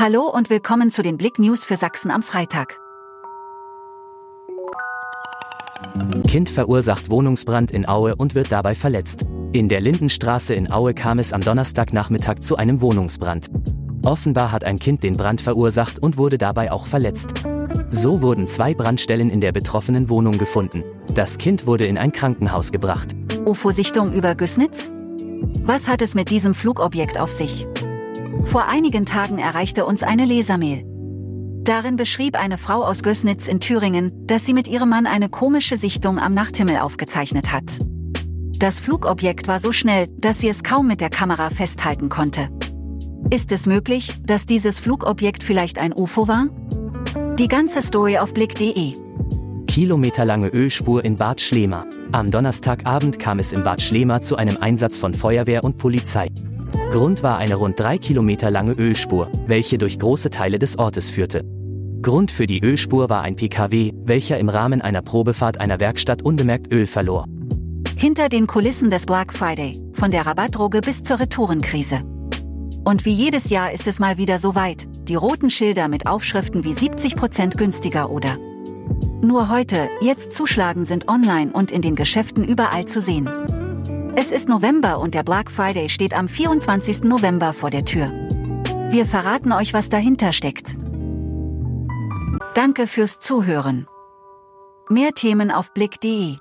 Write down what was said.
Hallo und willkommen zu den Blick News für Sachsen am Freitag. Kind verursacht Wohnungsbrand in Aue und wird dabei verletzt. In der Lindenstraße in Aue kam es am Donnerstagnachmittag zu einem Wohnungsbrand. Offenbar hat ein Kind den Brand verursacht und wurde dabei auch verletzt. So wurden zwei Brandstellen in der betroffenen Wohnung gefunden. Das Kind wurde in ein Krankenhaus gebracht. UFO-Sichtung über Güssnitz? Was hat es mit diesem Flugobjekt auf sich? Vor einigen Tagen erreichte uns eine Lesermail. Darin beschrieb eine Frau aus Gößnitz in Thüringen, dass sie mit ihrem Mann eine komische Sichtung am Nachthimmel aufgezeichnet hat. Das Flugobjekt war so schnell, dass sie es kaum mit der Kamera festhalten konnte. Ist es möglich, dass dieses Flugobjekt vielleicht ein UFO war? Die ganze Story auf blick.de. Kilometerlange Ölspur in Bad Schlema. Am Donnerstagabend kam es in Bad Schlema zu einem Einsatz von Feuerwehr und Polizei. Grund war eine rund drei Kilometer lange Ölspur, welche durch große Teile des Ortes führte. Grund für die Ölspur war ein PKW, welcher im Rahmen einer Probefahrt einer Werkstatt unbemerkt Öl verlor. Hinter den Kulissen des Black Friday, von der Rabattdroge bis zur Retourenkrise. Und wie jedes Jahr ist es mal wieder so weit, die roten Schilder mit Aufschriften wie 70% günstiger oder nur heute, jetzt zuschlagen sind online und in den Geschäften überall zu sehen. Es ist November und der Black Friday steht am 24. November vor der Tür. Wir verraten euch, was dahinter steckt. Danke fürs Zuhören. Mehr Themen auf blick.de